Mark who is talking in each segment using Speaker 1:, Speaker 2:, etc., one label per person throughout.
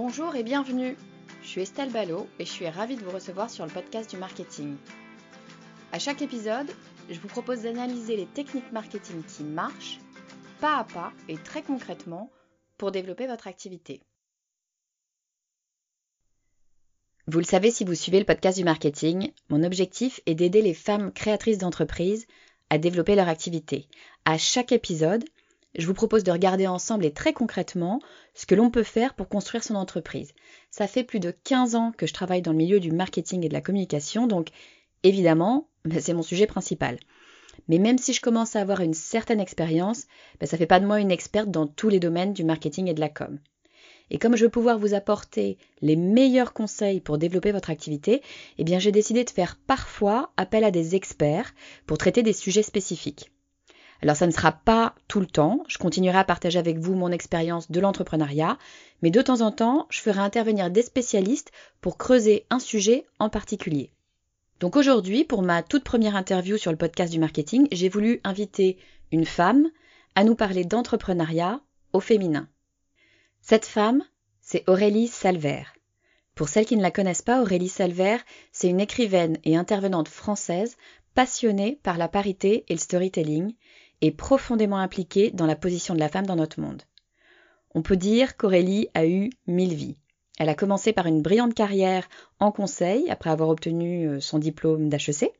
Speaker 1: Bonjour et bienvenue. Je suis Estelle Ballot et je suis ravie de vous recevoir sur le podcast du marketing. À chaque épisode, je vous propose d'analyser les techniques marketing qui marchent, pas à pas et très concrètement, pour développer votre activité. Vous le savez si vous suivez le podcast du marketing, mon objectif est d'aider les femmes créatrices d'entreprises à développer leur activité. À chaque épisode, je vous propose de regarder ensemble et très concrètement ce que l'on peut faire pour construire son entreprise. Ça fait plus de 15 ans que je travaille dans le milieu du marketing et de la communication, donc évidemment, ben, c'est mon sujet principal. Mais même si je commence à avoir une certaine expérience, ben, ça ne fait pas de moi une experte dans tous les domaines du marketing et de la com. Et comme je veux pouvoir vous apporter les meilleurs conseils pour développer votre activité, eh bien j'ai décidé de faire parfois appel à des experts pour traiter des sujets spécifiques. Alors ça ne sera pas tout le temps, je continuerai à partager avec vous mon expérience de l'entrepreneuriat, mais de temps en temps, je ferai intervenir des spécialistes pour creuser un sujet en particulier. Donc aujourd'hui, pour ma toute première interview sur le podcast du marketing, j'ai voulu inviter une femme à nous parler d'entrepreneuriat au féminin. Cette femme, c'est Aurélie Salver. Pour celles qui ne la connaissent pas, Aurélie Salver, c'est une écrivaine et intervenante française passionnée par la parité et le storytelling est profondément impliquée dans la position de la femme dans notre monde. On peut dire qu'Aurélie a eu mille vies. Elle a commencé par une brillante carrière en conseil après avoir obtenu euh, son diplôme d'HEC.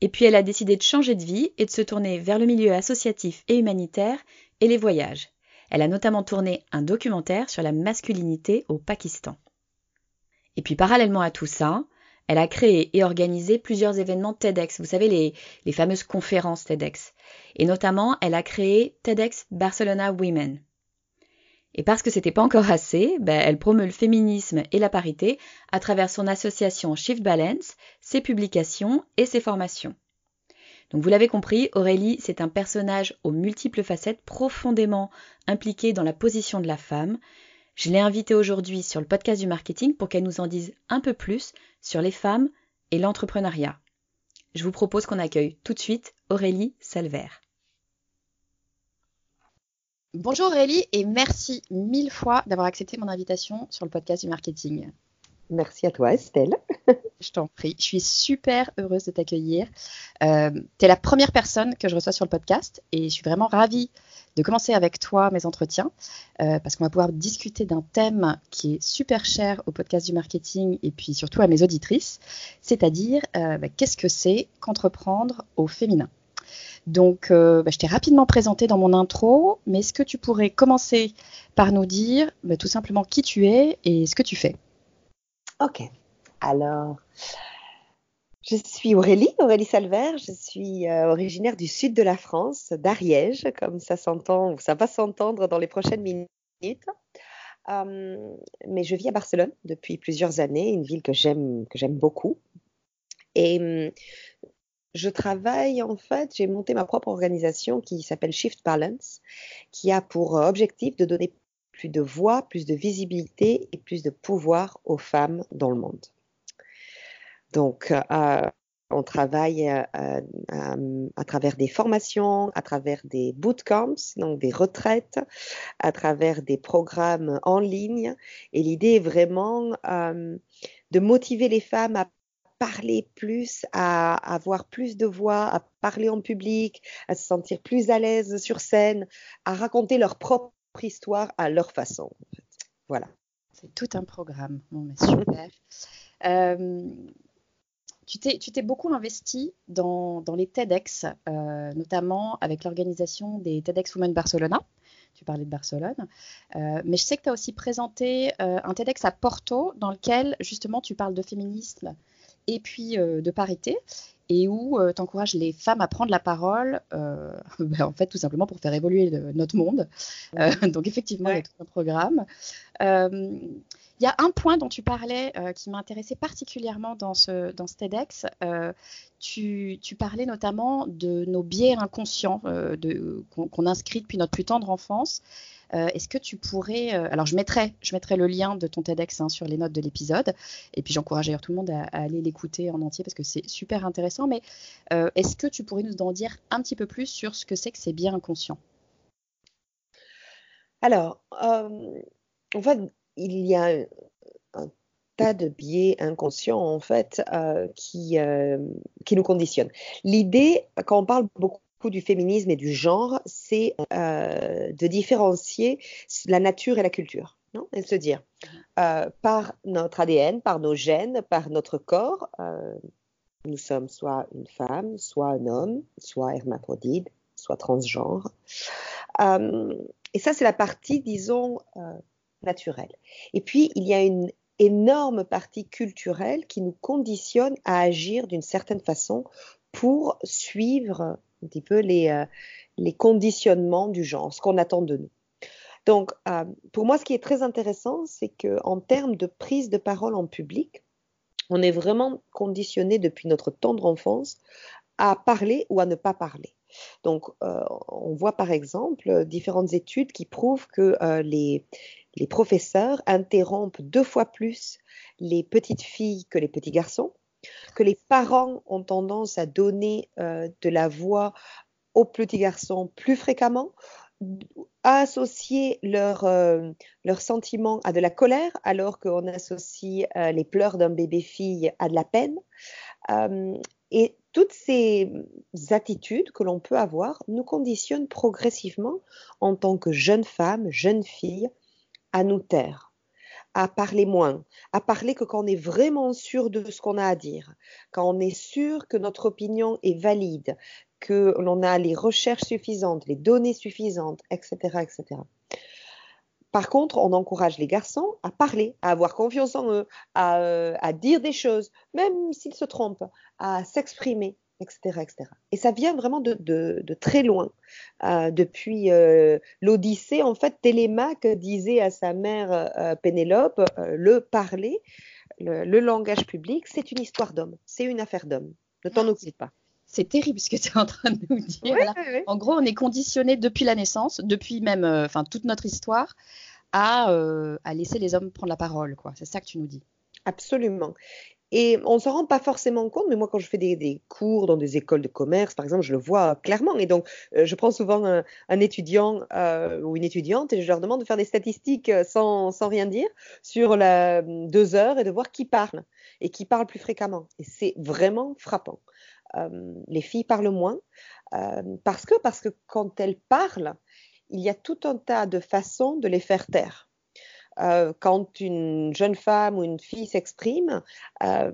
Speaker 1: Et puis elle a décidé de changer de vie et de se tourner vers le milieu associatif et humanitaire et les voyages. Elle a notamment tourné un documentaire sur la masculinité au Pakistan. Et puis parallèlement à tout ça, elle a créé et organisé plusieurs événements TEDx, vous savez, les, fameuses conférences TEDx. Et notamment, elle a créé TEDx Barcelona Women. Et parce que c'était pas encore assez, ben, elle promeut le féminisme et la parité à travers son association Shift Balance, ses publications et ses formations. Donc vous l'avez compris, Aurélie, c'est un personnage aux multiples facettes profondément impliqué dans la position de la femme, je l'ai invitée aujourd'hui sur le podcast du marketing pour qu'elle nous en dise un peu plus sur les femmes et l'entrepreneuriat. Je vous propose qu'on accueille tout de suite Aurélie Salver. Bonjour Aurélie et merci mille fois d'avoir accepté mon invitation sur le podcast du marketing.
Speaker 2: Merci à toi Estelle.
Speaker 1: je t'en prie, je suis super heureuse de t'accueillir. Euh, tu es la première personne que je reçois sur le podcast et je suis vraiment ravie de commencer avec toi mes entretiens euh, parce qu'on va pouvoir discuter d'un thème qui est super cher au podcast du marketing et puis surtout à mes auditrices, c'est-à-dire euh, bah, qu'est-ce que c'est qu'entreprendre au féminin? Donc, euh, bah, je t'ai rapidement présenté dans mon intro, mais est-ce que tu pourrais commencer par nous dire bah, tout simplement qui tu es et ce que tu fais?
Speaker 2: Ok. Alors, je suis Aurélie, Aurélie Salver. Je suis euh, originaire du sud de la France, d'Ariège, comme ça s'entend, ou ça va s'entendre dans les prochaines minutes. Euh, mais je vis à Barcelone depuis plusieurs années, une ville que j'aime, que j'aime beaucoup. Et hum, je travaille en fait, j'ai monté ma propre organisation qui s'appelle Shift Balance, qui a pour euh, objectif de donner plus de voix, plus de visibilité et plus de pouvoir aux femmes dans le monde. Donc, euh, on travaille à, à, travers des formations, à travers des bootcamps, donc des retraites, à travers des programmes en ligne. Et l'idée est vraiment de motiver les femmes à parler plus, à avoir plus de voix, à parler en public, à se sentir plus à l'aise sur scène, à raconter leur propre histoire à leur façon. Voilà.
Speaker 1: C'est tout un programme. Bon, mais super. euh, tu t'es beaucoup investi dans, les TEDx, euh, notamment avec l'organisation des TEDx Women Barcelona. Tu parlais de Barcelone. Euh, mais je sais que tu as aussi présenté euh, un TEDx à Porto dans lequel justement tu parles de féminisme et puis de parité et où tu encourages les femmes à prendre la parole, ben, en fait tout simplement pour faire évoluer notre monde. donc effectivement, il y a tout un programme. Il y a un point dont tu parlais euh, qui m'a intéressé particulièrement dans ce, dans ce TEDx. Euh, tu, tu, parlais notamment de nos biais inconscients euh, qu'on inscrit depuis notre plus tendre enfance. Est-ce que tu pourrais, alors je mettrai, je mettrai le lien de ton TEDx hein, sur les notes de l'épisode, et puis j'encourage d'ailleurs tout le monde à, aller l'écouter en entier parce que c'est super intéressant. Mais est-ce que tu pourrais nous en dire un petit peu plus sur ce que c'est que ces biais inconscients
Speaker 2: Alors, en fait, il y a un, tas de biais inconscients en fait euh, qui, euh, qui nous conditionnent. L'idée, quand on parle beaucoup du féminisme et du genre, c'est euh, de différencier la nature et la culture. Non? Et se dire, par notre ADN, par nos gènes, par notre corps, nous sommes soit une femme, soit un homme, soit hermaphrodite, soit transgenre. et ça, c'est la partie, disons, naturel. Et puis, il y a une énorme partie culturelle qui nous conditionne à agir d'une certaine façon pour suivre un petit peu les, euh, les conditionnements du genre, ce qu'on attend de nous. Donc, euh, pour moi, ce qui est très intéressant, c'est qu'en termes de prise de parole en public, on est vraiment conditionné depuis notre tendre enfance à parler ou à ne pas parler. Donc, euh, on voit par exemple différentes études qui prouvent que les, les professeurs interrompent deux fois plus les petites filles que les petits garçons, que les parents ont tendance à donner euh, de la voix aux petits garçons plus fréquemment, à associer leurs euh, sentiments à de la colère, alors qu'on associe euh, les pleurs d'un bébé-fille à de la peine. et toutes ces attitudes que l'on peut avoir nous conditionnent progressivement en tant que jeune femme, jeune fille, à nous taire, à parler moins, à parler que quand on est vraiment sûr de ce qu'on a à dire, quand on est sûr que notre opinion est valide, que l'on a les recherches suffisantes, les données suffisantes, etc., etc. Par contre, on encourage les garçons à parler, à avoir confiance en eux, à, euh, à dire des choses, même s'ils se trompent, à s'exprimer etc., etc. Et ça vient vraiment de, de, très loin. Euh, depuis euh, l'Odyssée, en fait, Télémaque disait à sa mère euh, Pénélope, le parler, le, langage public, c'est une histoire d'homme, c'est une affaire d'homme. Ne t'en ah, occupe pas.
Speaker 1: C'est terrible ce que tu es en train de nous dire. En gros, on est conditionné depuis la naissance, depuis même enfin toute notre histoire, à, à laisser les hommes prendre la parole. quoi. C'est ça que tu nous dis.
Speaker 2: Absolument. Et on ne s'en rend pas forcément compte, mais moi, quand je fais des, cours dans des écoles de commerce, par exemple, je le vois clairement. Et donc, euh, je prends souvent un, étudiant euh, ou une étudiante et je leur demande de faire des statistiques euh, sans, rien dire sur la, deux heures et de voir qui parle et qui parle plus fréquemment. Et c'est vraiment frappant. les filles parlent moins parce que quand elles parlent, il y a tout un tas de façons de les faire taire. Euh, quand une jeune femme ou une fille s'exprime, euh,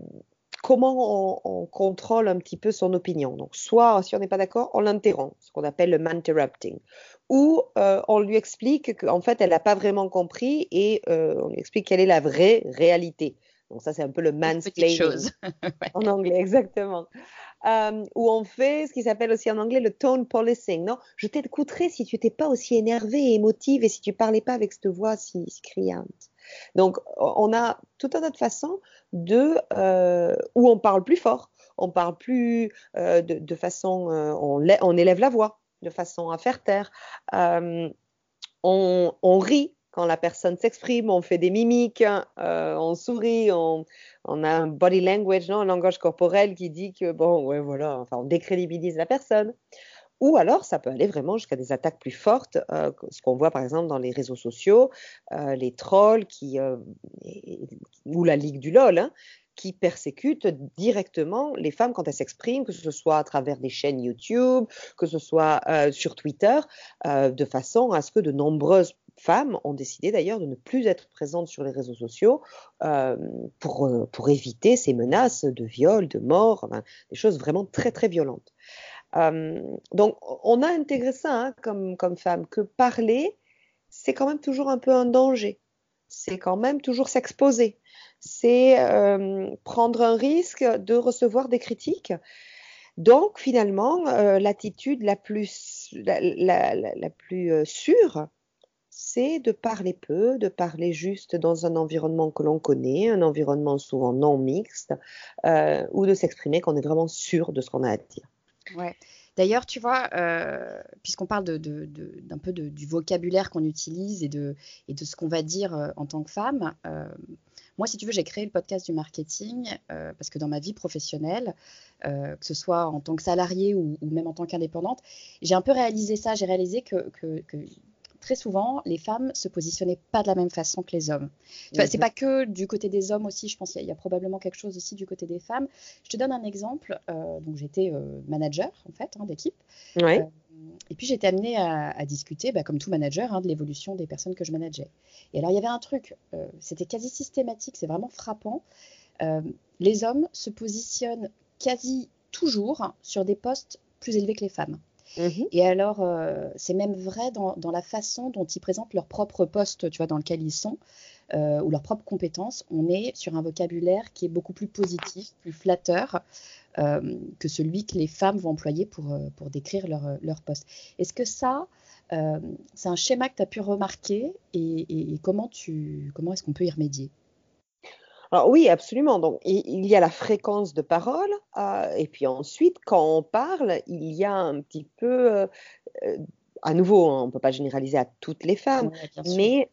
Speaker 2: comment on, contrôle un petit peu son opinion? Donc, soit, si on n'est pas d'accord, on l'interrompt, ce qu'on appelle le manterrupting. Ou euh, on lui explique qu'en fait, elle n'a pas vraiment compris et on lui explique quelle est la vraie réalité. Donc, ça, c'est un peu le mansplaining. en anglais, exactement. Euh, où on fait ce qui s'appelle aussi en anglais le tone policing. Non, je t'écouterais si tu n'étais pas aussi énervé et émotive et si tu parlais pas avec cette voix si, criante. Donc, on a tout un tas de façons de euh, où on parle plus fort, on parle plus euh, de, façon, on, on, élève la voix de façon à faire taire. On, on, rit quand la personne s'exprime, on fait des mimiques, euh, on sourit, on, a un body language, non, un langage corporel qui dit que, bon, ouais, voilà, enfin, on décrédibilise la personne. Ou alors, ça peut aller vraiment jusqu'à des attaques plus fortes, euh, ce qu'on voit par exemple dans les réseaux sociaux, euh, les trolls qui, ou la Ligue du LOL, hein, qui persécutent directement les femmes quand elles s'expriment, que ce soit à travers des chaînes YouTube, que ce soit sur Twitter, de façon à ce que de nombreuses femmes ont décidé d'ailleurs de ne plus être présentes sur les réseaux sociaux euh, pour, euh, pour, éviter ces menaces de viol, de mort, des choses vraiment très très violentes. Euh, donc on a intégré ça hein, comme, comme femme, que parler, c'est quand même toujours un peu un danger. C'est quand même toujours s'exposer. C'est prendre un risque de recevoir des critiques. Donc finalement, l'attitude la plus, la, la, plus sûre, c'est de parler peu, de parler juste dans un environnement que l'on connaît, un environnement souvent non mixte, euh, ou de s'exprimer quand on est vraiment sûr de ce qu'on a à dire.
Speaker 1: Ouais. D'ailleurs, tu vois, euh, puisqu'on parle d'un de, peu du vocabulaire qu'on utilise et de, et de ce qu'on va dire euh, en tant que femme, moi, si tu veux, j'ai créé le podcast du marketing parce que dans ma vie professionnelle, que ce soit en tant que salariée ou, même en tant qu'indépendante, j'ai un peu réalisé ça. J'ai réalisé que, que, très souvent, les femmes se positionnaient pas de la même façon que les hommes. Ce n'est c'est pas que du côté des hommes aussi, je pense qu'il y, a probablement quelque chose aussi du côté des femmes. Je te donne un exemple. Euh, donc j'étais euh, manager en fait hein, d'équipe. Euh, et puis j'étais amenée à, discuter, bah, comme tout manager, hein, de l'évolution des personnes que je manageais. Et alors il y avait un truc, c'était quasi systématique, c'est vraiment frappant. les hommes se positionnent quasi toujours sur des postes plus élevés que les femmes. Mmh et alors, euh, c'est même vrai dans, la façon dont ils présentent leur propre poste, tu vois, dans lequel ils sont, euh, ou leurs propres compétences. On est sur un vocabulaire qui est beaucoup plus positif, plus flatteur euh, que celui que les femmes vont employer pour, pour décrire leur, leur poste. Est-ce que ça, c'est un schéma que tu as pu remarquer et, comment, comment est-ce qu'on peut y remédier?
Speaker 2: Alors oui, absolument. Donc il, y a la fréquence de parole, euh, et puis ensuite, quand on parle, il y a un petit peu, euh, euh, à nouveau, hein, on ne peut pas généraliser à toutes les femmes, mais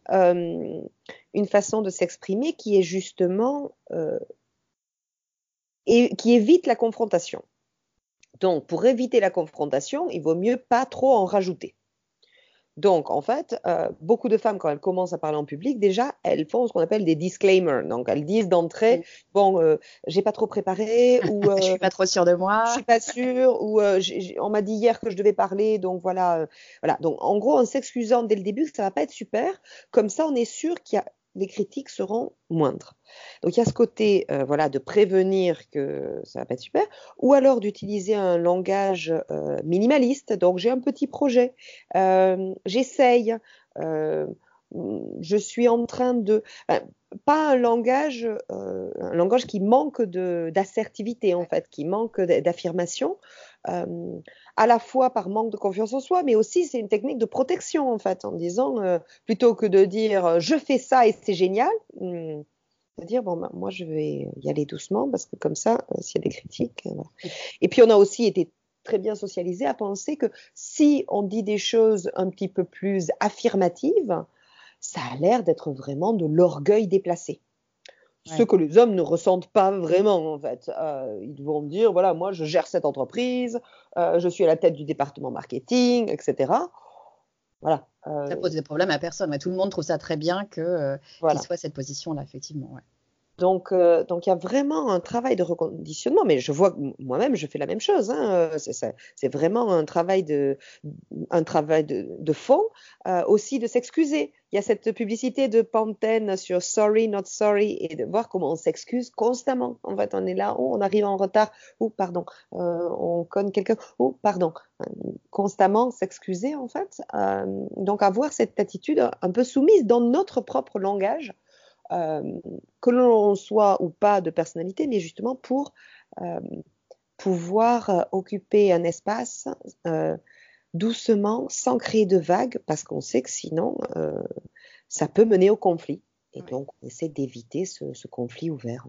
Speaker 2: une façon de s'exprimer qui est justement et qui évite la confrontation. Donc pour éviter la confrontation, il vaut mieux pas trop en rajouter. Donc, en fait, euh, beaucoup de femmes, quand elles commencent à parler en public, déjà, elles font ce qu'on appelle des disclaimers. Donc, elles disent d'entrée, bon, euh, j'ai pas trop préparé, ou
Speaker 1: je suis pas trop sûre de moi,
Speaker 2: je suis pas sûre, ou euh, on m'a dit hier que je devais parler, donc voilà, voilà. Donc, en gros, en s'excusant dès le début que ça va pas être super, comme ça, on est sûr qu'il y a les critiques seront moindres. Donc il y a ce côté euh, voilà de prévenir que ça va pas être super, ou alors d'utiliser un langage euh, minimaliste. Donc j'ai un petit projet, euh, j'essaye, je suis en train de pas un langage, un langage qui manque d'assertivité en fait, qui manque d'affirmation. Euh, à la fois par manque de confiance en soi, mais aussi c'est une technique de protection en fait, en disant euh, plutôt que de dire euh, je fais ça et c'est génial, hmm, de dire bon ben, moi je vais y aller doucement parce que comme ça s'il y a des critiques. Et puis on a aussi été très bien socialisé à penser que si on dit des choses un petit peu plus affirmatives, ça a l'air d'être vraiment de l'orgueil déplacé. Ce que les hommes ne ressentent pas vraiment, en fait. Euh, ils vont dire, voilà, moi, je gère cette entreprise, euh, je suis à la tête du département marketing, etc. Voilà.
Speaker 1: Euh, ça pose des problèmes à personne. tout le monde trouve ça très bien que qu'il soit cette position-là, effectivement.
Speaker 2: Donc, euh, donc il y a vraiment un travail de reconditionnement, mais je vois moi-même, je fais la même chose. Hein, euh, c'est vraiment un travail de, un travail de, fond, euh, aussi de s'excuser. Il y a cette publicité de Pantene sur Sorry, not sorry, et de voir comment on s'excuse constamment. En fait, on est là, oh, on arrive en retard, ou pardon, on conne quelqu'un, ou pardon. Constamment s'excuser, en fait. Donc, avoir cette attitude un peu soumise dans notre propre langage que l'on soit ou pas de personnalité, mais justement pour euh, pouvoir euh, occuper un espace doucement, sans créer de vagues, parce qu'on sait que sinon, ça peut mener au conflit. Et donc, on essaie d'éviter ce, conflit ouvert.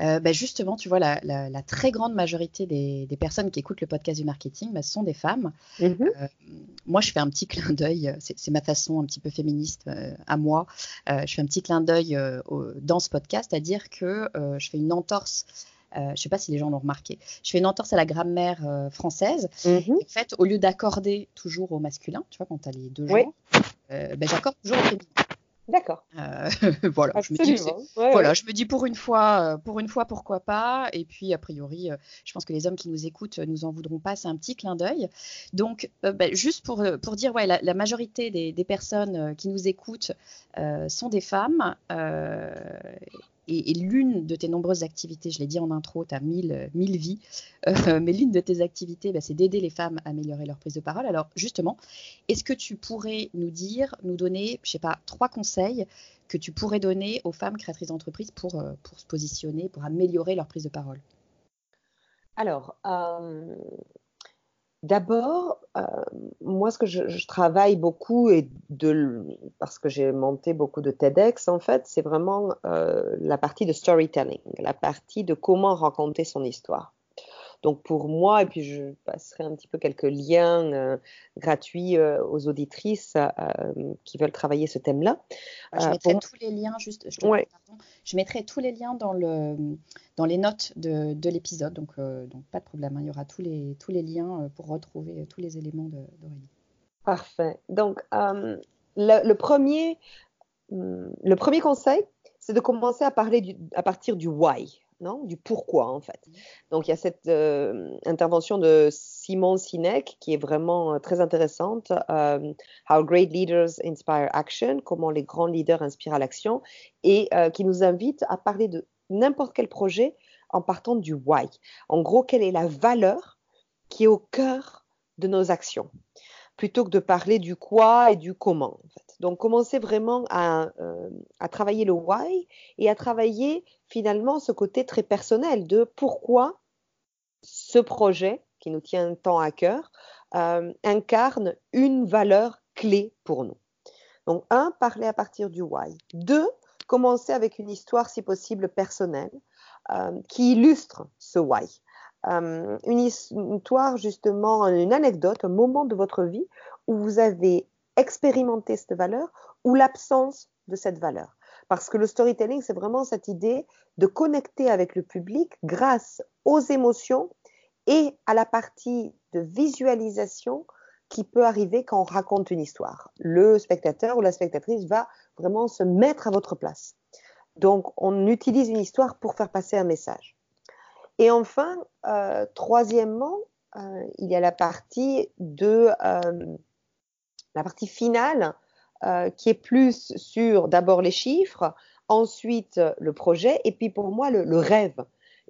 Speaker 1: Euh, bah, justement, tu vois, la, très grande majorité des, personnes qui écoutent le podcast du marketing, bah, sont des femmes. Mhm. Euh, moi, je fais un petit clin d'œil, c'est ma façon un petit peu féministe euh, à moi. je fais un petit clin d'œil dans ce podcast à dire que je fais une entorse. je ne sais pas si les gens l'ont remarqué. Je fais une entorse à la grammaire française. Mhm. En fait, au lieu d'accorder toujours au masculin, tu vois, quand tu as les deux genres, bah, j'accorde toujours au féminin.
Speaker 2: D'accord.
Speaker 1: Euh, voilà, je me dis, voilà je me dis pour une fois, euh, pour une fois, pourquoi pas. Et puis a priori, euh, je pense que les hommes qui nous écoutent nous en voudront pas. C'est un petit clin d'œil. Donc, bah, juste pour, pour dire, ouais, la, majorité des, des, personnes qui nous écoutent sont des femmes et, l'une de tes nombreuses activités, je l'ai dit en intro, tu as mille, mille vies, euh, mais l'une de tes activités, bah, c'est d'aider les femmes à améliorer leur prise de parole. Alors justement, est-ce que tu pourrais nous dire, nous donner, je sais pas, trois conseils que tu pourrais donner aux femmes créatrices d'entreprise pour, euh, pour se positionner, pour améliorer leur prise de parole?
Speaker 2: Alors, euh, D'abord, euh, moi, ce que je, travaille beaucoup, et parce que j'ai monté beaucoup de TEDx, en fait, c'est vraiment euh, la partie de storytelling, la partie de comment raconter son histoire. Donc pour moi, et puis je passerai un petit peu quelques liens euh, gratuits euh, aux auditrices euh, qui veulent travailler ce thème-là.
Speaker 1: Je mettrai tous les liens, juste, je, je mettrai tous les liens dans, le, dans les notes de, de l'épisode, donc, donc pas de problème, hein. il y aura tous les, tous les liens pour retrouver tous les éléments d'Aurélie.
Speaker 2: Parfait. Donc le, premier, hmm, le premier conseil, c'est de commencer à parler à partir du why du pourquoi en fait. Donc il y a cette euh, intervention de Simon Sinek qui est vraiment euh, très intéressante. Euh, How Great Leaders Inspire Action, comment les grands leaders inspirent à l'action, et qui nous invite à parler de n'importe quel projet en partant du why. En gros, quelle est la valeur qui est au cœur de nos actions plutôt que de parler du quoi et du comment. Donc, commencer vraiment à, euh, à, travailler le why et à travailler finalement ce côté très personnel de pourquoi ce projet qui nous tient tant à cœur euh, incarne une valeur clé pour nous. Donc, un, parler à partir du why. Deux, commencer avec une histoire, si possible, personnelle, euh, qui illustre ce why. Euh, une histoire, justement, une anecdote, un moment de votre vie où vous avez expérimenté cette valeur ou l'absence de cette valeur. Parce que le storytelling, c'est vraiment cette idée de connecter avec le public grâce aux émotions et à la partie de visualisation qui peut arriver quand on raconte une histoire. Le spectateur ou la spectatrice va vraiment se mettre à votre place. Donc, on utilise une histoire pour faire passer un message. Et enfin, euh, troisièmement, euh, il y a la partie de euh, la partie finale qui est plus sur d'abord les chiffres, ensuite le projet, et puis pour moi le rêve.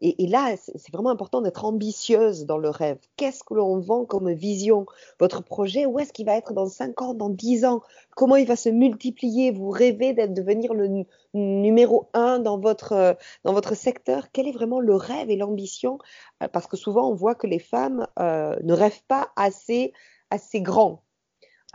Speaker 2: Et, là, c'est vraiment important d'être ambitieuse dans le rêve. Qu'est-ce que l'on vend comme vision? Votre projet, où est-ce qu'il va être dans 5 ans, dans 10 ans? Comment il va se multiplier? Vous rêvez d'être devenir le numéro 1 dans votre, dans votre secteur? Quel est vraiment le rêve et l'ambition? Euh, Parce que souvent, on voit que les femmes euh, ne rêvent pas assez, assez grand.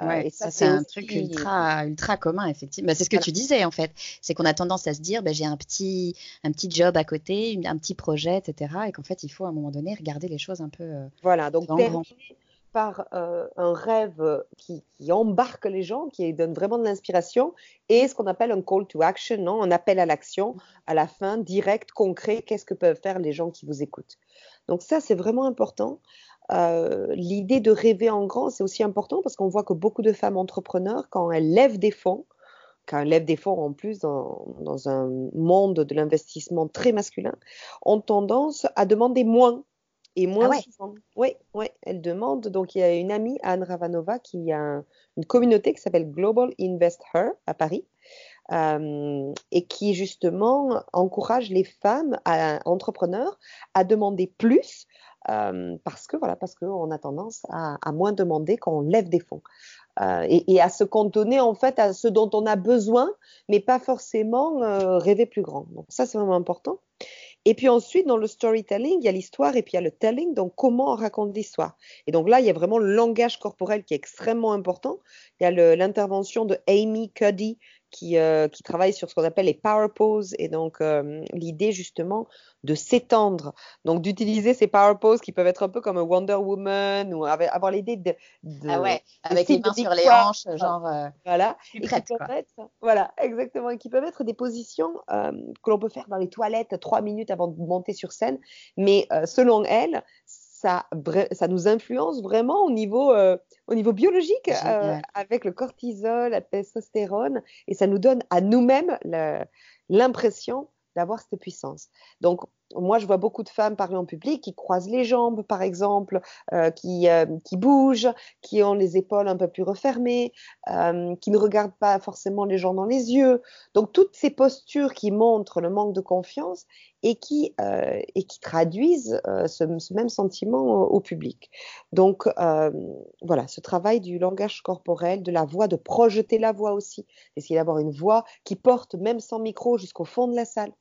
Speaker 1: Ouais, ça, c'est un truc ultra, ultra commun, effectivement. Bah, c'est ce que tu disais, en fait. C'est qu'on a tendance à se dire, bah, j'ai un petit, un petit job à côté, un petit projet, etc. Et qu'en fait, il faut à un moment donné regarder les choses un peu. Euh,
Speaker 2: voilà, donc par euh, un rêve qui, qui, embarque les gens, qui donne vraiment de l'inspiration, et ce qu'on appelle un call to action, non? Un appel à l'action, à la fin, direct, concret, qu'est-ce que peuvent faire les gens qui vous écoutent. Donc ça, c'est vraiment important. Euh, l'idée de rêver en grand, c'est aussi important parce qu'on voit que beaucoup de femmes entrepreneurs, quand elles lèvent des fonds, quand elles lèvent des fonds en plus dans, dans un monde de l'investissement très masculin, ont tendance à demander moins et moins ah souvent. Oui, oui, elles demandent. Donc, il y a une amie, Anne Ravanova, qui a une communauté qui s'appelle Global Invest Her à Paris. Euh, et qui justement encourage les femmes à, entrepreneurs à demander plus euh, parce que voilà, parce qu'on a tendance à, moins demander quand on lève des fonds. Euh, et, à se cantonner en fait à ce dont on a besoin, mais pas forcément euh, rêver plus grand. Donc ça c'est vraiment important. Et puis ensuite, dans le storytelling, il y a l'histoire et puis il y a le telling, donc comment on raconte l'histoire. Et donc là, il y a vraiment le langage corporel qui est extrêmement important. Il y a l'intervention de Amy Cuddy qui, euh, qui travaille sur ce qu'on appelle les power poses et donc euh, l'idée justement de s'étendre, donc d'utiliser ces power poses qui peuvent être un peu comme Wonder Woman ou avoir l'idée de,
Speaker 1: de, ah ouais, avec les mains sur les hanches, genre euh,
Speaker 2: voilà, prête, être, voilà, exactement, et qui peuvent être des positions que l'on peut faire dans les toilettes trois minutes avant de monter sur scène, mais selon elle, ça, ça nous influence vraiment au niveau, euh, au niveau biologique euh, avec le cortisol, la testostérone, et ça nous donne à nous-mêmes l'impression d'avoir cette puissance. Donc, moi, je vois beaucoup de femmes parler en public qui croisent les jambes, par exemple, euh, qui, euh, qui bougent, qui ont les épaules un peu plus refermées, euh, qui ne regardent pas forcément les gens dans les yeux. Donc, toutes ces postures qui montrent le manque de confiance et qui, et qui traduisent ce, même sentiment au, public. Donc, voilà, ce travail du langage corporel, de la voix, de projeter la voix aussi, essayer d'avoir une voix qui porte, même sans micro, jusqu'au fond de la salle.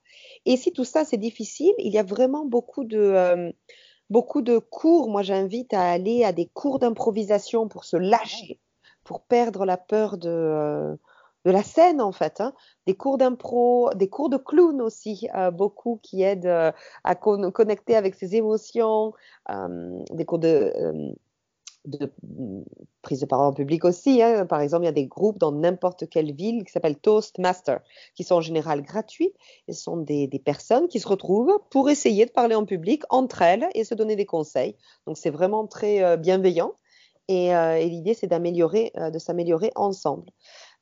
Speaker 2: Et si tout ça, c'est difficile, il y a vraiment beaucoup de, euh, beaucoup de cours. Moi, j'invite à aller à des cours d'improvisation pour se lâcher, pour perdre la peur de, euh, la scène, en fait. Hein. Des cours d'impro, des cours de clown aussi, euh, beaucoup qui aident à connecter avec ses émotions, des cours de de prise de parole en public aussi. Hein. Par exemple, il y a des groupes dans n'importe quelle ville qui s'appellent Toastmasters, qui sont en général gratuits. Ce sont des, personnes qui se retrouvent pour essayer de parler en public entre elles et se donner des conseils. Donc, c'est vraiment très euh, bienveillant. Euh, et, l'idée, c'est d'améliorer, euh, de s'améliorer ensemble.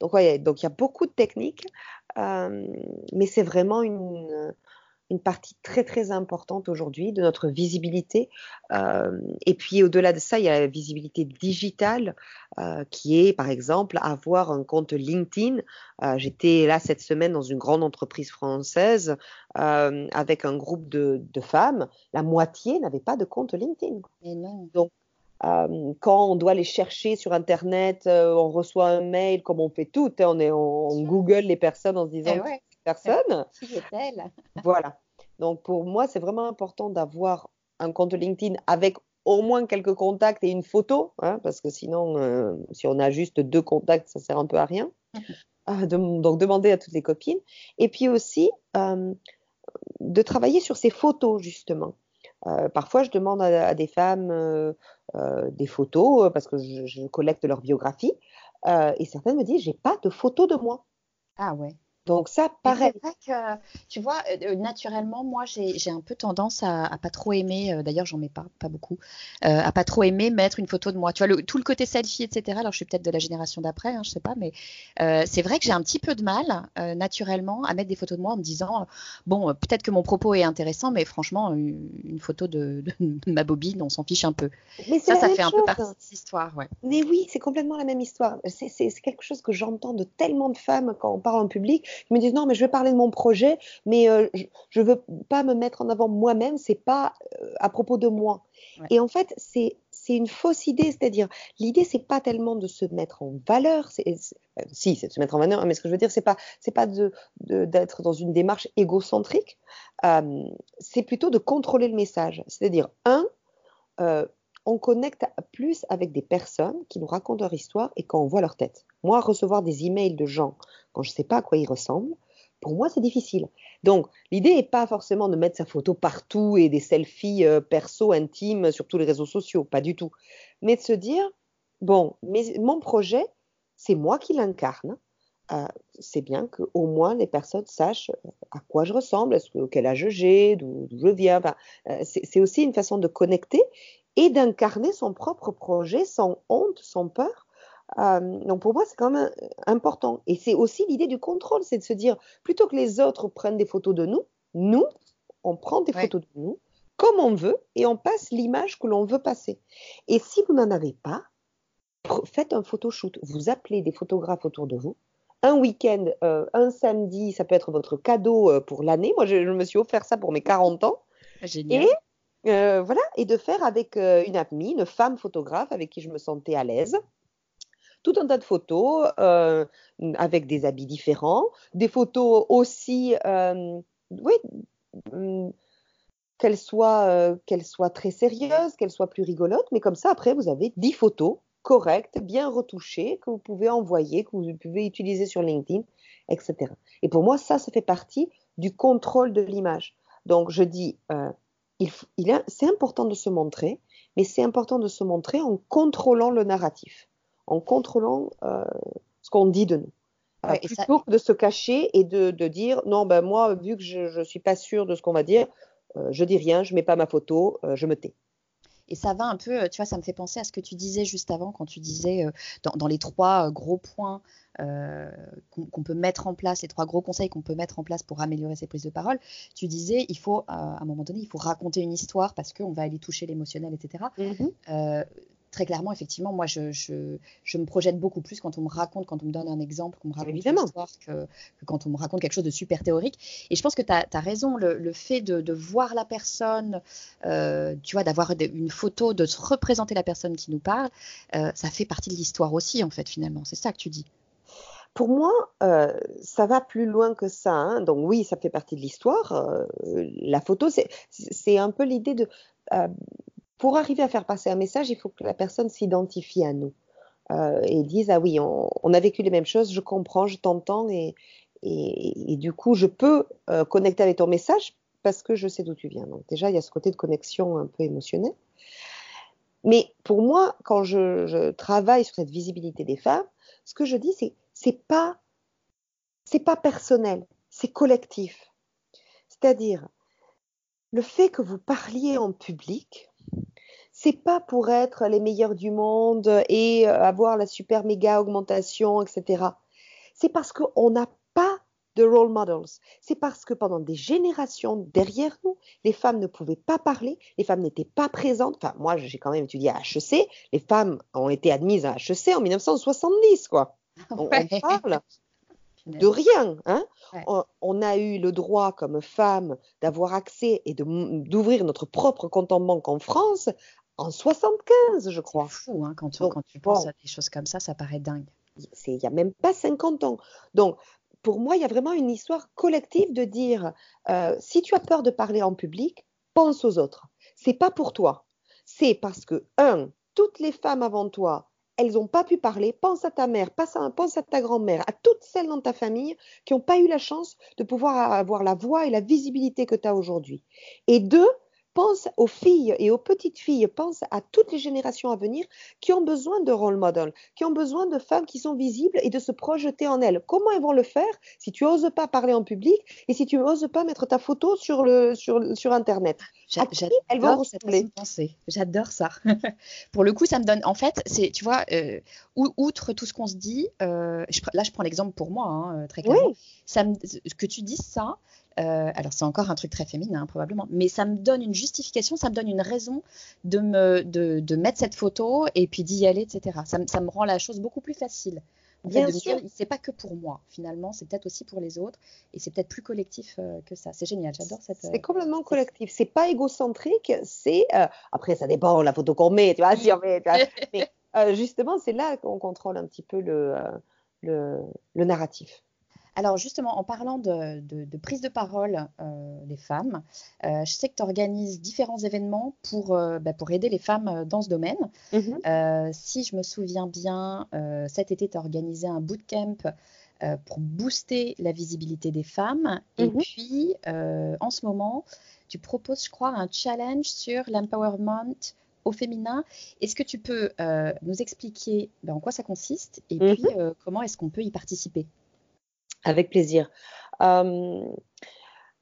Speaker 2: Donc, donc, il y a beaucoup de techniques, mais c'est vraiment une une partie très très importante aujourd'hui de notre visibilité. Euh, et puis au-delà de ça, il y a la visibilité digitale euh, qui est par exemple avoir un compte LinkedIn. Euh, j'étais là cette semaine dans une grande entreprise française avec un groupe de, femmes. La moitié n'avait pas de compte LinkedIn. Donc quand on doit les chercher sur Internet, on reçoit un mail, comme on fait tout, hein, on, est, on, Google les personnes en se disant
Speaker 1: eh
Speaker 2: personne.
Speaker 1: Qui est-elle?
Speaker 2: Voilà. Donc pour moi, c'est vraiment important d'avoir un compte LinkedIn avec au moins quelques contacts et une photo, hein, parce que sinon, euh, si on a juste deux contacts, ça sert un peu à rien. Ah, donc demander à toutes les copines. Et puis aussi euh, de travailler sur ces photos justement. Euh, parfois, je demande à, des femmes des photos parce que je, je collecte leur biographie, et certaines me disent j'ai pas de photos de moi.
Speaker 1: Ah ouais.
Speaker 2: Donc ça, pareil.
Speaker 1: C'est vrai que, tu vois, euh, euh, naturellement, moi, j'ai un peu tendance à, à pas trop aimer, euh, d'ailleurs, j'en mets pas, pas beaucoup, à pas trop aimer mettre une photo de moi. Tu vois, le, tout le côté selfie, etc. Alors, je suis peut-être de la génération d'après, hein, je sais pas, mais c'est vrai que j'ai un petit peu de mal, naturellement, à mettre des photos de moi en me disant, bon, peut-être que mon propos est intéressant, mais franchement, une, photo de, ma bobine, on s'en fiche un peu.
Speaker 2: Mais
Speaker 1: ça,
Speaker 2: ça
Speaker 1: fait un peu partie de cette histoire, ouais.
Speaker 2: Mais oui, c'est complètement la même histoire. C'est quelque chose que j'entends de tellement de femmes quand on parle en public ils me disent non, mais je vais parler de mon projet, mais euh, je ne veux pas me mettre en avant moi-même, c'est pas euh, à propos de moi. Et en fait, c'est c'est une fausse idée, c'est-à-dire l'idée c'est pas tellement de se mettre en valeur, c'est, euh, si c'est de se mettre en valeur, mais ce que je veux dire c'est pas c'est pas de, d'être dans une démarche égocentrique, c'est plutôt de contrôler le message, c'est-à-dire un on connecte plus avec des personnes qui nous racontent leur histoire et quand on voit leur tête. Moi, recevoir des emails de gens quand je ne sais pas à quoi ils ressemblent, pour moi, c'est difficile. Donc, l'idée n'est pas forcément de mettre sa photo partout et des selfies euh, perso, intimes sur tous les réseaux sociaux, pas du tout. Mais de se dire, bon, mon projet, c'est moi qui l'incarne. Euh, c'est bien qu'au moins les personnes sachent euh, à quoi je ressemble, quel âge j'ai, d'où je viens. c'est aussi une façon de connecter et d'incarner son propre projet sans honte, sans peur. Euh, donc pour moi, c'est quand même important. Et c'est aussi l'idée du contrôle, c'est de se dire, plutôt que les autres prennent des photos de nous, nous, on prend des photos de nous comme on veut et on passe l'image que l'on veut passer. Et si vous n'en avez pas, faites un photoshoot. Vous appelez des photographes autour de vous. Un week-end, euh, un samedi, ça peut être votre cadeau euh, pour l'année. Moi, je, me suis offert ça pour mes 40 ans.
Speaker 1: Génial.
Speaker 2: Et euh, voilà, et de faire avec euh, une amie, une femme photographe avec qui je me sentais à l'aise. Tout un tas de photos euh, avec des habits différents, des photos aussi, oui, mm, qu'elles soient, très sérieuses, qu'elles soient plus rigolotes, mais comme ça, après, vous avez 10 photos correctes, bien retouchées, que vous pouvez envoyer, que vous pouvez utiliser sur LinkedIn. etc. Et pour moi, ça, ça fait partie du contrôle de l'image. Donc, je dis, il, il c'est important de se montrer, mais c'est important de se montrer en contrôlant le narratif, en contrôlant euh, ce qu'on dit de nous. Ouais, euh, plutôt ça... que de se cacher et de, de, dire non, ben moi, vu que je ne suis pas sûre de ce qu'on va dire, euh, je dis rien, je mets pas ma photo, euh, je me tais.
Speaker 1: Et ça va un peu, tu vois, ça me fait penser à ce que tu disais juste avant, quand tu disais euh, dans, dans, les trois gros points euh, qu'on qu peut mettre en place, les trois gros conseils qu'on peut mettre en place pour améliorer ses prises de parole, tu disais, il faut, euh, à un moment donné, il faut raconter une histoire parce qu'on va aller toucher l'émotionnel, etc. Mm -hmm. Très clairement, effectivement, moi, je, je, je, me projette beaucoup plus quand on me raconte, quand on me donne un exemple, qu'on me raconte
Speaker 2: Évidemment.
Speaker 1: une histoire, que, que, quand on me raconte quelque chose de super théorique. Et je pense que tu as, as, raison, le, le fait de, de, voir la personne, euh, tu vois, d'avoir une photo, de se représenter la personne qui nous parle, euh, ça fait partie de l'histoire aussi, en fait, finalement. C'est ça que tu dis.
Speaker 2: Pour moi, euh, ça va plus loin que ça. Hein. Donc oui, ça fait partie de l'histoire. La photo, c'est un peu l'idée de pour arriver à faire passer un message, il faut que la personne s'identifie à nous euh, et dise ah oui, on, a vécu les mêmes choses, je comprends, je t'entends et, du coup je peux euh, connecter avec ton message parce que je sais d'où tu viens. Donc déjà il y a ce côté de connexion un peu émotionnelle. Mais pour moi, quand je, je travaille sur cette visibilité des femmes, ce que je dis c'est c'est pas c'est pas personnel, c'est collectif. C'est-à-dire le fait que vous parliez en public, c'est pas pour être les meilleurs du monde et avoir la super méga augmentation, etc. C'est parce qu'on n'a pas de role models. C'est parce que pendant des générations derrière nous, les femmes ne pouvaient pas parler, les femmes n'étaient pas présentes. Enfin, moi, j'ai quand même étudié à HEC. Les femmes ont été admises à HEC en 1970, quoi. On, ouais. on parle de rien. Hein ouais. on, on, a eu le droit comme femme d'avoir accès et d'ouvrir notre propre compte en banque en France en 75, je crois.
Speaker 1: C'est fou, hein, quand, tu, Donc, quand tu penses bon, à des choses comme ça, ça paraît dingue.
Speaker 2: Il n'y a même pas 50 ans. Donc, pour moi, il y a vraiment une histoire collective de dire, euh, si tu as peur de parler en public, pense aux autres. C'est pas pour toi. C'est parce que, un, toutes les femmes avant toi, elles n'ont pas pu parler. Pense à ta mère, pense à, pense à ta grand-mère, à toutes celles dans ta famille qui n'ont pas eu la chance de pouvoir avoir la voix et la visibilité que tu as aujourd'hui. Et deux, pense aux filles et aux petites filles, pense à toutes les générations à venir qui ont besoin de role model, qui ont besoin de femmes qui sont visibles et de se projeter en elles. Comment elles vont le faire si tu n'oses pas parler en public et si tu n'oses pas mettre ta photo sur, le, sur, sur Internet?
Speaker 1: Elles vont ressembler? J'adore ça. Pour le coup, ça me donne, en fait, c'est, tu vois, euh, outre tout ce qu'on se dit, euh, je, là, je prends l'exemple pour moi, hein, très clairement. Oui. Ça me, que tu dises ça, euh, alors c'est encore un truc très féminin hein, probablement, mais ça me donne une justification, ça me donne une raison de me de, de mettre cette photo et puis d'y aller, etc. Ça, ça, me rend la chose beaucoup plus facile. En Bien sûr, c'est pas que pour moi. Finalement, c'est peut-être aussi pour les autres et c'est peut-être plus collectif euh, que ça. C'est génial, j'adore cette.
Speaker 2: C'est complètement collectif. C'est pas égocentrique. C'est euh, après ça dépend la photo qu'on met, tu vois. Si on met, tu vois mais euh, justement, c'est là qu'on contrôle un petit peu le, le, le narratif.
Speaker 1: Alors justement, en parlant de, de, de prise de parole euh, des femmes, euh, je sais que tu organises différents événements pour, euh, bah, pour aider les femmes dans ce domaine. -hmm. si je me souviens bien, cet été, tu as organisé un bootcamp pour booster la visibilité des femmes. Et
Speaker 2: Mhm.
Speaker 1: puis, en ce moment, tu proposes, je crois, un challenge sur l'empowerment au féminin. Est-ce que tu peux nous expliquer ben, en quoi ça consiste et
Speaker 2: Mhm.
Speaker 1: puis comment est-ce qu'on peut y participer?
Speaker 2: Avec plaisir. Euh,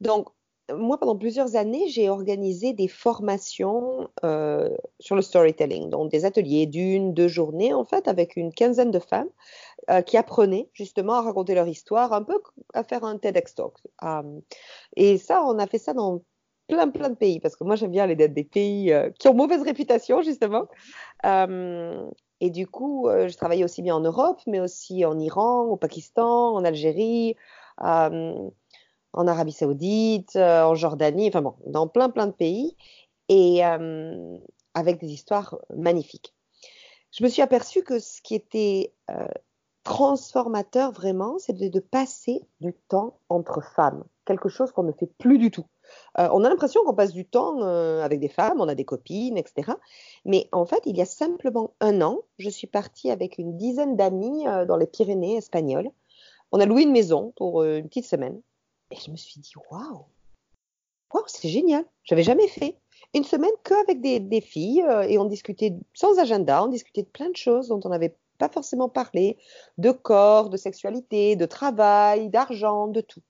Speaker 2: donc, moi, pendant plusieurs années, j'ai organisé des formations euh, sur le storytelling, donc des ateliers d'une, deux journées, en fait, avec une quinzaine de femmes euh, qui apprenaient justement à raconter leur histoire, un peu à faire un TEDx Talk. Et ça, on a fait ça dans plein, plein de pays, parce que moi, j'aime bien aller dans des pays qui ont mauvaise réputation, justement. Et du coup, euh, je travaillais aussi bien en Europe, mais aussi en Iran, au Pakistan, en Algérie, euh, en Arabie Saoudite, euh, en Jordanie, enfin bon, dans plein, plein de pays, et avec des histoires magnifiques. Je me suis aperçue que ce qui était transformateur vraiment, c'est de, de, passer du temps entre femmes, quelque chose qu'on ne fait plus du tout. Euh, on a l'impression qu'on passe du temps euh, avec des femmes, on a des copines, etc. Mais en fait, il y a simplement un an, je suis partie avec une dizaine d'amis euh, dans les Pyrénées espagnoles on a loué une maison pour une petite semaine. Et je me suis dit, waouh, waouh, c'est génial. J'avais jamais fait une semaine qu'avec des, des filles et on discutait sans agenda, on discutait de plein de choses dont on n'avait pas forcément parlé, de corps, de sexualité, de travail, d'argent, de tout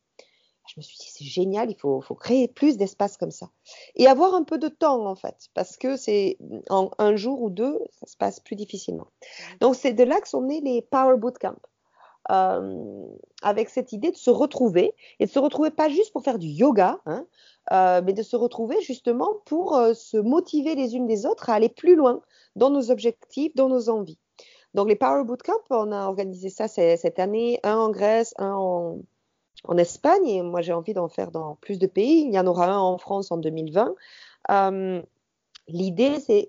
Speaker 2: je me suis dit, c'est génial, il faut, faut créer plus d'espace comme ça. Et avoir un peu de temps, en fait, parce que c'est en un jour ou deux, ça se passe plus difficilement. Donc, c'est de là que sont nés les Power Bootcamp. Euh, avec cette idée de se retrouver et de se retrouver pas juste pour faire du yoga, hein, euh, mais de se retrouver justement pour euh, se motiver les unes des autres à aller plus loin dans nos objectifs, dans nos envies. Donc les Power Bootcamp, on a organisé ça cette année, un en Grèce, un en, en Espagne et moi j'ai envie d'en faire dans plus de pays. Il y en aura un en France en 2020. Euh, l'idée c'est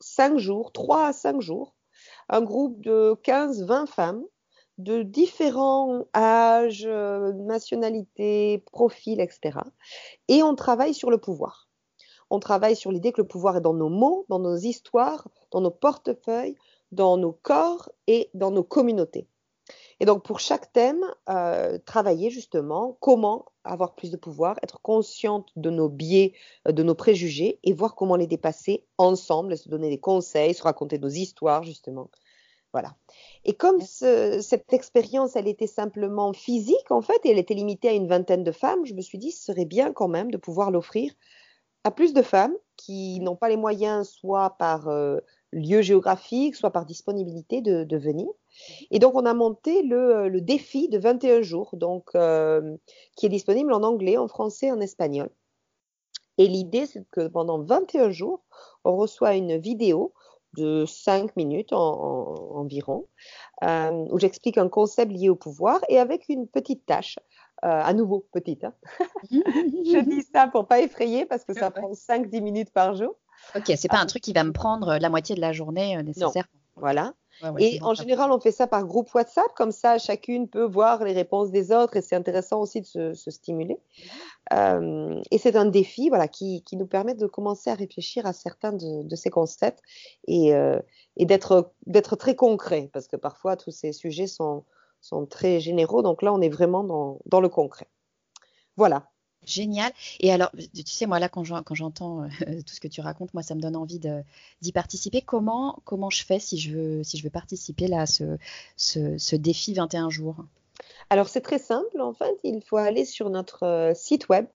Speaker 2: cinq jours, trois à cinq jours, un groupe de 15-20 femmes de différents âges, nationalités, profils, etc. Et on travaille sur le pouvoir. On travaille sur l'idée que le pouvoir est dans nos mots, dans nos histoires, dans nos portefeuilles, dans nos corps et dans nos communautés. Et donc, pour chaque thème, euh, travailler justement comment avoir plus de pouvoir, être consciente de nos biais, euh, de nos préjugés et voir comment les dépasser ensemble, se donner des conseils, se raconter nos histoires, justement. Voilà. Et comme cette expérience, elle était simplement physique, en fait, et elle était limitée à une vingtaine de femmes, je me suis dit, ce serait bien quand même de pouvoir l'offrir à plus de femmes qui n'ont pas les moyens, soit par euh, lieu géographique, soit par disponibilité de, venir. Et donc, on a monté le, le défi de 21 jours, donc, euh, qui est disponible en anglais, en français, en espagnol. Et l'idée, c'est que pendant 21 jours, on reçoit une vidéo de 5 minutes environ, euh, où j'explique un concept lié au pouvoir et avec une petite tâche. Euh, à nouveau petite. Hein. je dis ça pour pas effrayer parce que ça prend 5-10 minutes par jour.
Speaker 1: Ok, c'est pas un truc qui va me prendre la moitié de la journée euh, nécessaire.
Speaker 2: voilà. et en général, on fait ça par groupe WhatsApp, comme ça, chacune peut voir les réponses des autres et c'est intéressant aussi de se, stimuler. Euh, et c'est un défi, voilà, qui, qui, nous permet de commencer à réfléchir à certains de, ces concepts et, euh, et d'être très concret, parce que parfois tous ces sujets sont, sont très généraux. Donc là, on est vraiment dans, dans le concret. Voilà.
Speaker 1: Génial. Et alors, tu sais, moi, là, quand j'entends euh, tout ce que tu racontes, moi, ça me donne envie d'y participer. Comment, comment je fais si je veux, participer là, à ce, ce, défi 21 jours?
Speaker 2: Alors c'est très simple en fait, il faut aller sur notre euh, site web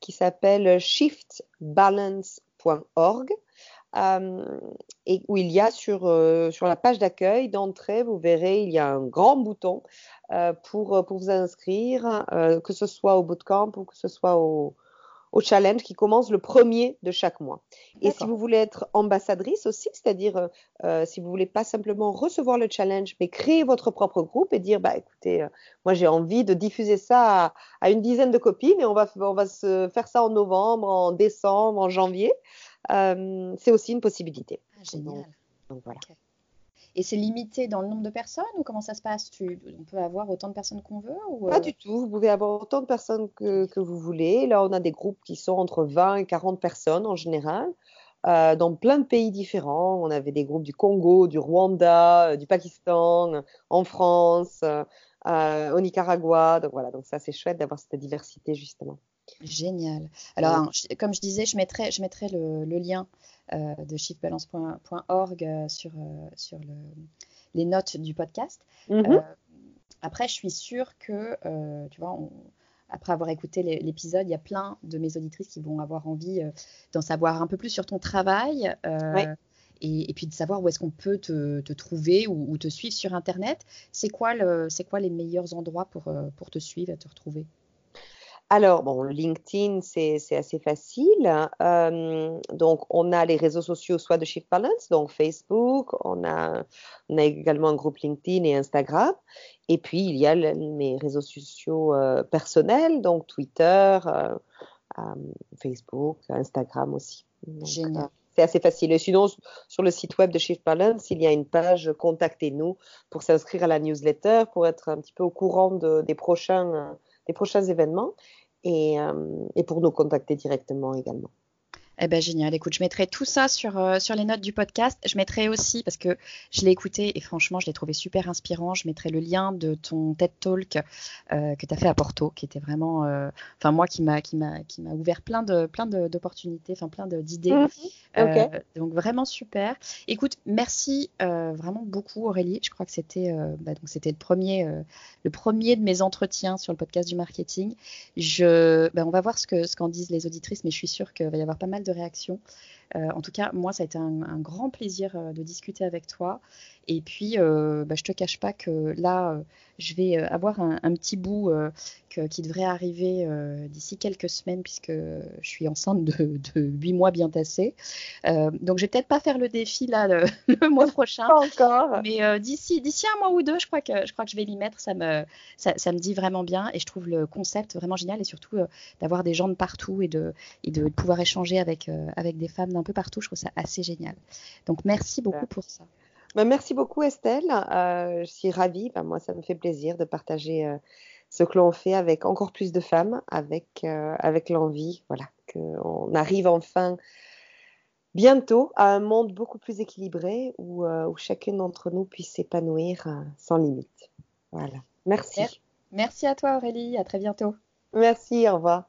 Speaker 2: qui s'appelle shiftbalance.org euh, et où il y a sur, sur la page d'accueil d'entrée, vous verrez, il y a un grand bouton euh, pour, euh, pour vous inscrire, euh, que ce soit au bootcamp ou que ce soit au, au challenge qui commence le premier de chaque mois. Et si vous voulez être ambassadrice aussi, c'est-à-dire euh, si vous voulez pas simplement recevoir le challenge, mais créer votre propre groupe et dire, bah écoutez, moi j'ai envie de diffuser ça à, à, une dizaine de copines et on va, on va se faire ça en novembre, en décembre, en janvier, euh, c'est aussi une possibilité.
Speaker 1: Ah, génial. Donc, voilà. Et c'est limité dans le nombre de personnes ou comment ça se passe? On peut avoir autant de personnes qu'on veut
Speaker 2: Pas euh? du tout. Vous pouvez avoir autant de personnes que, vous voulez. Là, on a des groupes qui sont entre 20 et 40 personnes en général. Euh, dans plein de pays différents. On avait des groupes du Congo, du Rwanda, euh, du Pakistan, en France, au Nicaragua. Donc voilà, donc ça c'est chouette d'avoir cette diversité justement.
Speaker 1: Génial. Alors, comme je disais, je mettrai, je mettrai le, lien euh, de shiftbalance.org euh, sur, euh, sur les notes du podcast. Mhm. après, je suis sûre que, tu vois, après avoir écouté l'épisode, il y a plein de mes auditrices qui vont avoir envie d'en savoir un peu plus sur ton travail. Et, puis de savoir où est-ce qu'on peut te, trouver ou, te suivre sur Internet. C'est quoi, le, quoi les meilleurs endroits pour, pour te suivre et te retrouver?
Speaker 2: Alors, bon, LinkedIn, c'est assez facile. Euh, donc, on a les réseaux sociaux, soit de Shift Balance, donc Facebook, on a, on a également un groupe LinkedIn et Instagram. Et puis, il y a mes réseaux sociaux euh, personnels, donc Twitter, euh, Facebook, Instagram aussi. Génial. c'est assez facile. Et sinon, sur le site web de Shift Balance, il y a une page Contactez-nous pour s'inscrire à la newsletter, pour être un petit peu au courant des prochains des prochains événements et, euh, et pour nous contacter directement également.
Speaker 1: Eh ben génial. Écoute, je mettrai tout ça sur, euh, sur les notes du podcast. Je mettrai aussi, parce que je l'ai écouté et franchement, je l'ai trouvé super inspirant. Je mettrai le lien de ton TED Talk euh, que tu as fait à Porto, qui était vraiment, euh, enfin moi, qui m'a qui m'a qui m'a ouvert plein de plein d'opportunités, enfin plein d'idées. Mhm. donc vraiment super. Écoute, merci vraiment beaucoup Aurélie. Je crois que c'était bah, donc c'était le premier le premier de mes entretiens sur le podcast du marketing. Je, bah, on va voir ce que ce qu'en disent les auditrices, mais je suis sûre qu'il va y avoir pas mal de réaction. Euh, en tout cas, moi, ça a été un, grand plaisir euh, de discuter avec toi. Et puis, euh, bah, je te cache pas que là, je vais avoir un, petit bout qui devrait arriver d'ici quelques semaines, puisque je suis enceinte de, huit mois bien tassés. donc, je vais peut-être pas faire le défi là le, mois prochain.
Speaker 2: Pas encore.
Speaker 1: Mais d'ici d'ici un mois ou deux, je crois que je crois que je vais m'y mettre. Ça me ça, me dit vraiment bien, et je trouve le concept vraiment génial, et surtout d'avoir des gens de partout et de et de pouvoir échanger avec avec des femmes d'un peu partout. Je trouve ça assez génial. Donc, merci beaucoup pour ça.
Speaker 2: Bah, merci beaucoup Estelle. Euh, je suis ravie. Bah, moi, ça me fait plaisir de partager euh, ce que l'on fait avec encore plus de femmes, avec, euh, avec l'envie, voilà, qu'on arrive enfin bientôt à un monde beaucoup plus équilibré où, où chacune d'entre nous puisse s'épanouir sans limite. Voilà. Merci.
Speaker 1: Merci à toi Aurélie. À très bientôt.
Speaker 2: Merci. Au revoir.